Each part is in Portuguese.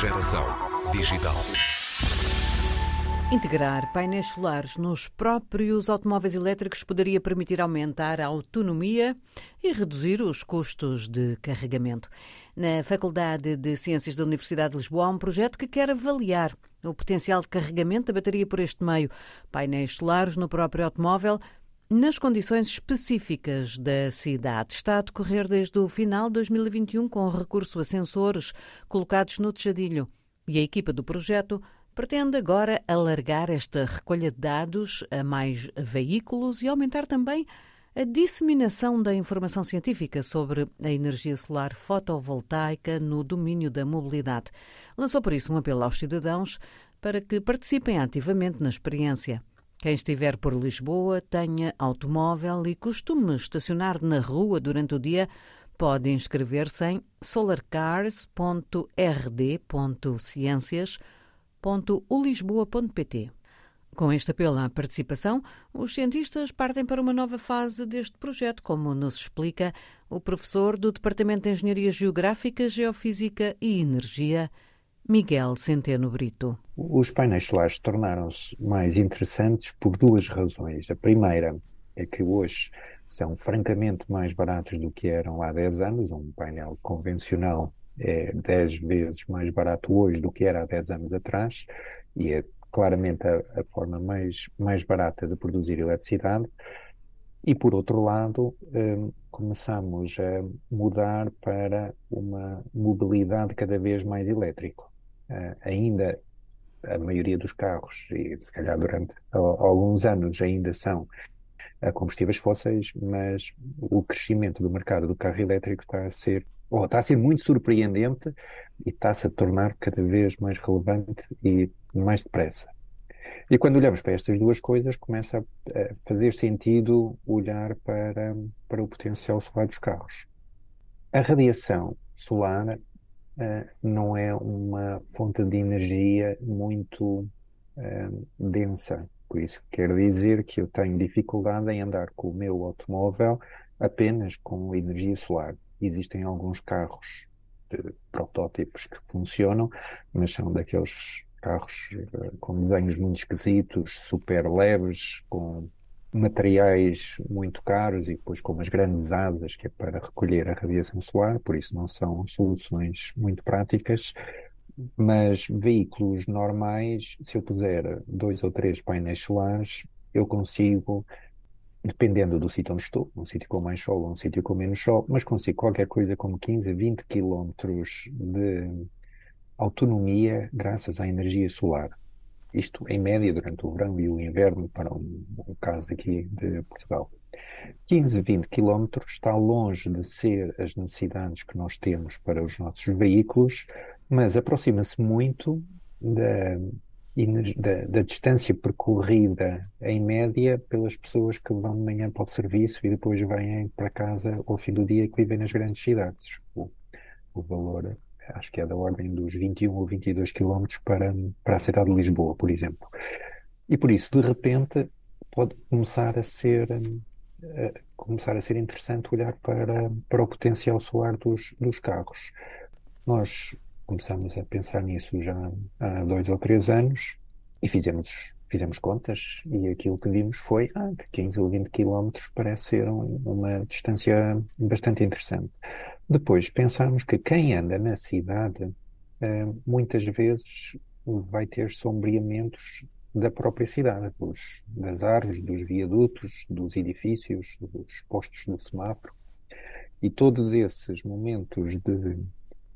Geração digital. Integrar painéis solares nos próprios automóveis elétricos poderia permitir aumentar a autonomia e reduzir os custos de carregamento. Na Faculdade de Ciências da Universidade de Lisboa há um projeto que quer avaliar o potencial de carregamento da bateria por este meio. Painéis solares no próprio automóvel nas condições específicas da cidade. Está a decorrer desde o final de 2021 com recurso a sensores colocados no tejadilho. E a equipa do projeto pretende agora alargar esta recolha de dados a mais veículos e aumentar também a disseminação da informação científica sobre a energia solar fotovoltaica no domínio da mobilidade. Lançou por isso um apelo aos cidadãos para que participem ativamente na experiência. Quem estiver por Lisboa, tenha automóvel e costume estacionar na rua durante o dia, pode inscrever-se em solarcars.rd.ciências.ulisboa.pt. Com este apelo à participação, os cientistas partem para uma nova fase deste projeto, como nos explica o professor do Departamento de Engenharia Geográfica, Geofísica e Energia, Miguel Centeno Brito. Os painéis solares tornaram-se mais interessantes por duas razões. A primeira é que hoje são francamente mais baratos do que eram há 10 anos. Um painel convencional é 10 vezes mais barato hoje do que era há 10 anos atrás e é claramente a, a forma mais, mais barata de produzir eletricidade. E por outro lado, um, começamos a mudar para uma mobilidade cada vez mais elétrica. Uh, ainda a maioria dos carros, e se calhar durante alguns anos ainda são a combustíveis fósseis, mas o crescimento do mercado do carro elétrico está a ser, ou está a ser muito surpreendente e está-se a tornar cada vez mais relevante e mais depressa. E quando olhamos para estas duas coisas, começa a fazer sentido olhar para, para o potencial solar dos carros. A radiação solar não é uma fonte de energia muito uh, densa. Por isso quer dizer que eu tenho dificuldade em andar com o meu automóvel apenas com energia solar. Existem alguns carros de protótipos que funcionam, mas são daqueles carros uh, com desenhos muito esquisitos, super leves, com materiais muito caros e depois com umas grandes asas que é para recolher a radiação solar, por isso não são soluções muito práticas. Mas veículos normais, se eu puser dois ou três painéis solares, eu consigo, dependendo do sítio onde estou, um sítio com mais sol ou um sítio com menos sol, mas consigo qualquer coisa como 15 a 20 quilómetros de autonomia graças à energia solar. Isto em média durante o verão e o inverno, para um, um caso aqui de Portugal. 15, 20 quilómetros está longe de ser as necessidades que nós temos para os nossos veículos, mas aproxima-se muito da, da, da, distância percorrida em média pelas pessoas que vão de manhã para o serviço e depois vêm para casa ao fim do dia que vivem nas grandes cidades. O, o valor acho que é da ordem dos 21 ou 22 quilómetros para, para a cidade de Lisboa, por exemplo. E por isso, de repente, pode começar a ser uh, começar a ser interessante olhar para, para o potencial solar dos, dos carros. Nós começamos a pensar nisso já há dois ou três anos e fizemos fizemos contas e aquilo que vimos foi ah, que 15 ou 20 quilómetros parece ser um, uma distância bastante interessante. Depois pensamos que quem anda na cidade uh, muitas vezes vai ter sombreamentos da própria cidade, dos, das árvores, dos viadutos, dos edifícios, dos postos do semáforo. E todos esses momentos de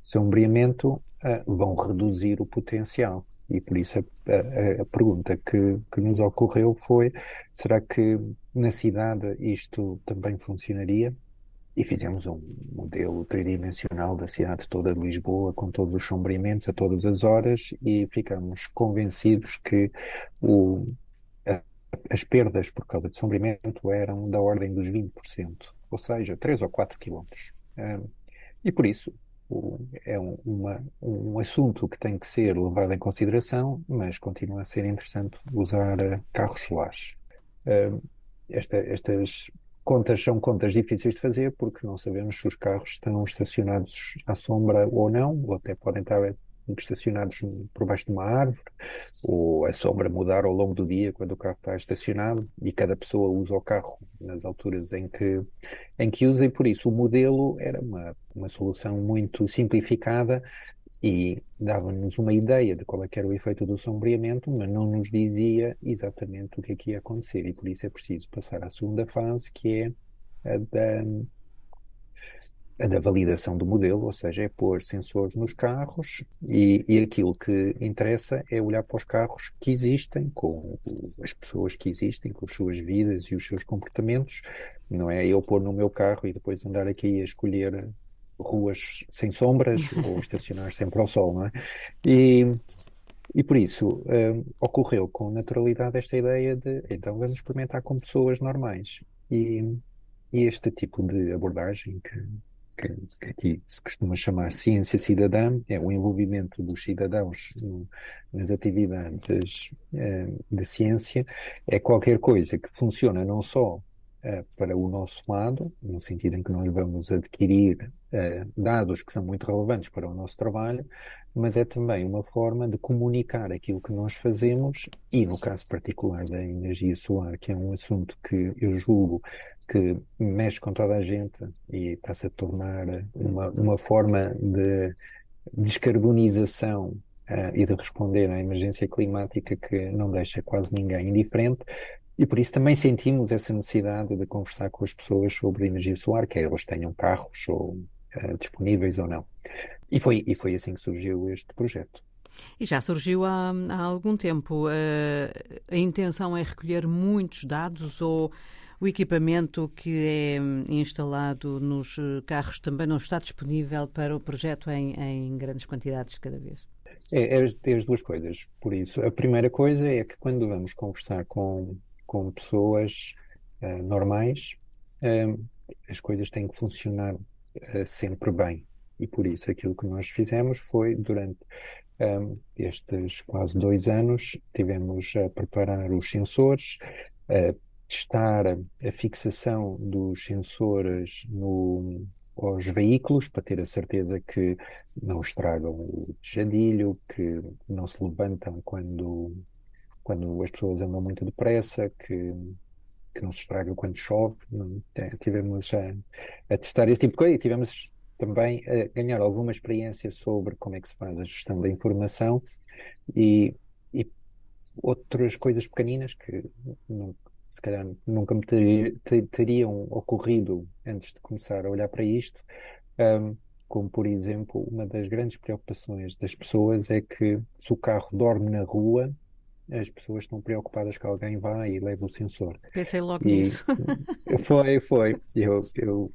sombreamento uh, vão reduzir o potencial. E por isso a, a, a pergunta que, que nos ocorreu foi: será que na cidade isto também funcionaria? E fizemos um modelo tridimensional da cidade toda de Lisboa, com todos os sombreamentos a todas as horas, e ficamos convencidos que o, a, as perdas por causa de sombreamento eram da ordem dos 20%, ou seja, 3 ou 4 quilómetros. E por isso o, é um, uma, um assunto que tem que ser levado em consideração, mas continua a ser interessante usar uh, carros solares. Esta, estas contas são contas difíceis de fazer porque não sabemos se os carros estão estacionados à sombra ou não, ou até podem estar estacionados por baixo de uma árvore, ou a sombra mudar ao longo do dia quando o carro está estacionado, e cada pessoa usa o carro nas alturas em que, em que usa, e por isso o modelo era uma, uma solução muito simplificada e dava-nos uma ideia de qual é era o efeito do sombreamento, mas não nos dizia exatamente o que é que ia acontecer, e por isso é preciso passar à segunda fase, que é a da a da validação do modelo, ou seja, é pôr sensores nos carros e, e, aquilo que interessa é olhar para os carros que existem, com as pessoas que existem, com as suas vidas e os seus comportamentos. Não é eu pôr no meu carro e depois andar aqui a escolher ruas sem sombras ou estacionar sempre ao sol, não é? E, e por isso um, ocorreu com naturalidade esta ideia de então vamos experimentar com pessoas normais. E, e este tipo de abordagem que que, que aqui se costuma chamar ciência cidadã, é o envolvimento dos cidadãos no, nas atividades eh, de ciência, é qualquer coisa que funciona não só para o nosso lado, no sentido em que nós vamos adquirir eh, dados que são muito relevantes para o nosso trabalho, mas é também uma forma de comunicar aquilo que nós fazemos e, no caso particular da energia solar, que é um assunto que eu julgo que mexe com toda a gente e está-se a tornar uma, uma forma de descarbonização Uh, e de responder à emergência climática que não deixa quase ninguém indiferente, e por isso também sentimos essa necessidade de conversar com as pessoas sobre energia solar, quer elas tenham carros ou uh, disponíveis ou não. E foi, e foi assim que surgiu este projeto. E já surgiu há, há algum tempo. Uh, a intenção é recolher muitos dados ou o equipamento que é instalado nos carros também não está disponível para o projeto em, em grandes quantidades de cada vez? É, é, as, é, as, duas coisas. Por isso, a primeira coisa é que quando vamos conversar com com pessoas uh, normais, uh, as coisas têm que funcionar uh, sempre bem. E por isso aquilo que nós fizemos foi, durante estes quase dois anos, tivemos a preparar os sensores, a testar a fixação dos sensores no, aos veículos para ter a certeza que não estragam o tejadilho, que não se levantam quando quando as pessoas andam muito depressa, que, que não se estraga quando chove. Tivemos a, a, testar esse tipo de coisa e tivemos também a ganhar alguma experiência sobre como é que se faz a gestão da informação e, e outras coisas pequeninas que não, se calhar nunca me ter, ter, teriam ocorrido antes de começar a olhar para isto. Um, como por exemplo, uma das grandes preocupações das pessoas é que se o carro dorme na rua, as pessoas estão preocupadas que alguém vá e leve o sensor. Pensei logo e nisso. Foi, foi. Eu, eu,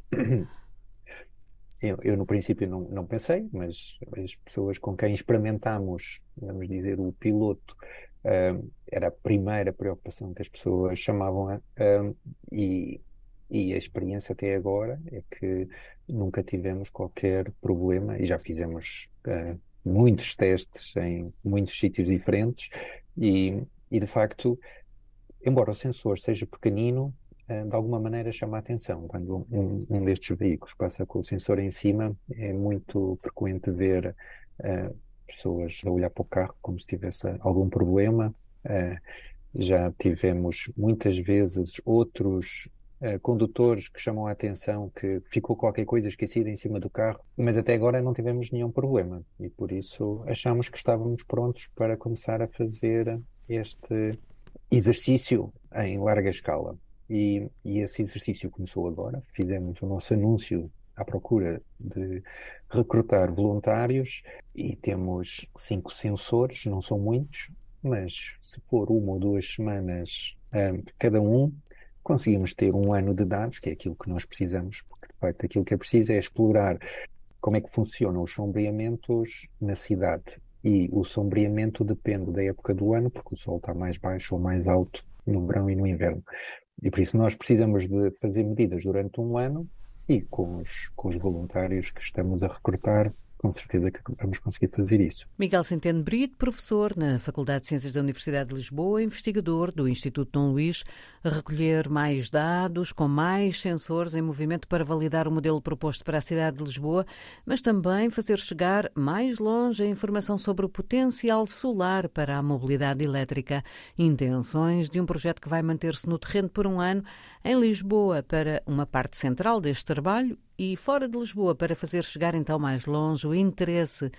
eu, eu, no princípio não, não pensei, mas as pessoas com quem experimentámos, vamos dizer, o piloto, uh, era a primeira preocupação que as pessoas chamavam a, uh, e, e a experiência até agora é que nunca tivemos qualquer problema e já fizemos uh, muitos testes em muitos sítios diferentes e, e de facto, embora o sensor seja pequenino, eh, de alguma maneira chama a atenção. Quando um, um, destes veículos passa com o sensor em cima, é muito frequente ver uh, pessoas a olhar para o carro como se tivesse algum problema. Uh, já tivemos muitas vezes outros uh, condutores que chamam a atenção que ficou qualquer coisa esquecida em cima do carro, mas até agora não tivemos nenhum problema e por isso achamos que estávamos prontos para começar a fazer este exercício em larga escala. E, e esse exercício começou agora. Fizemos o nosso anúncio à procura de recrutar voluntários e temos cinco sensores, não são muitos, mas se for uma ou duas semanas um, cada um, conseguimos ter um ano de dados, que é aquilo que nós precisamos, porque de facto aquilo que é preciso é explorar como é que funcionam os sombreamentos na cidade. E o sombreamento depende da época do ano, porque o sol está mais baixo ou mais alto no verão e no inverno. E por isso nós precisamos de fazer medidas durante um ano e com os, com os voluntários que estamos a recrutar, com certeza que vamos conseguir fazer isso. Miguel Centeno Brito, professor na Faculdade de Ciências da Universidade de Lisboa, investigador do Instituto Dom Luís, a recolher mais dados com mais sensores em movimento para validar o modelo proposto para a cidade de Lisboa, mas também fazer chegar mais longe a informação sobre o potencial solar para a mobilidade elétrica. Intenções de um projeto que vai manter-se no terreno por um ano em Lisboa para uma parte central deste trabalho e fora de Lisboa para fazer chegar então mais longe o interesse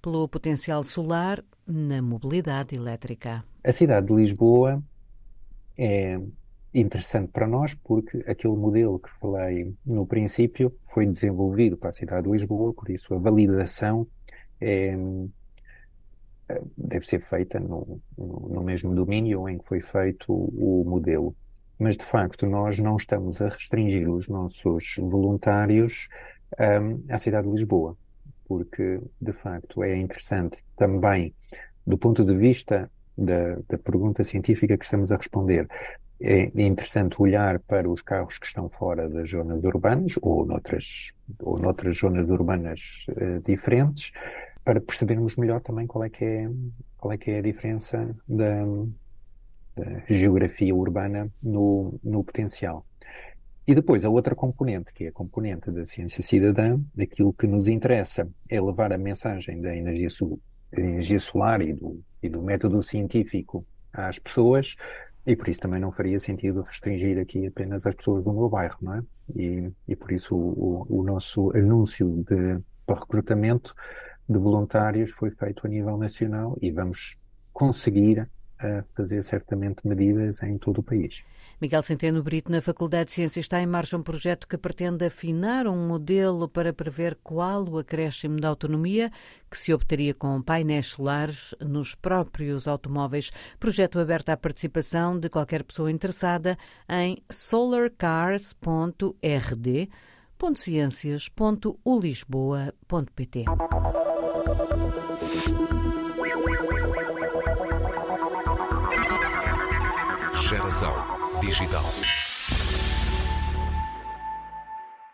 pelo potencial solar na mobilidade elétrica. A cidade de Lisboa é interessante para nós porque aquele modelo que falei no princípio foi desenvolvido para a cidade de Lisboa, por isso a validação é, deve ser feita no, no, mesmo domínio em que foi feito o modelo mas de facto nós não estamos a restringir os nossos voluntários um, à cidade de Lisboa, porque de facto é interessante também, do ponto de vista da, da pergunta científica que estamos a responder, é interessante olhar para os carros que estão fora das zonas urbanas ou noutras, ou noutras zonas urbanas uh, diferentes para percebermos melhor também qual é que é, qual é, que é a diferença da, geografia urbana no, no potencial. E depois a outra componente, que é a componente da ciência cidadã, daquilo que nos interessa é levar a mensagem da energia, energia solar e do, e do método científico às pessoas, e por isso também não faria sentido restringir aqui apenas as pessoas do meu bairro, não é? E, e por isso o, o, o nosso anúncio de, para recrutamento de voluntários foi feito a nível nacional e vamos conseguir a fazer certamente medidas em todo o país. Miguel Centeno Brito, na Faculdade de Ciências, está em marcha um projeto que pretende afinar um modelo para prever qual o acréscimo da autonomia que se obteria com painéis solares nos próprios automóveis. Projeto aberto à participação de qualquer pessoa interessada em solarcars.rd.ciências.ulisboa.pt. Geração digital.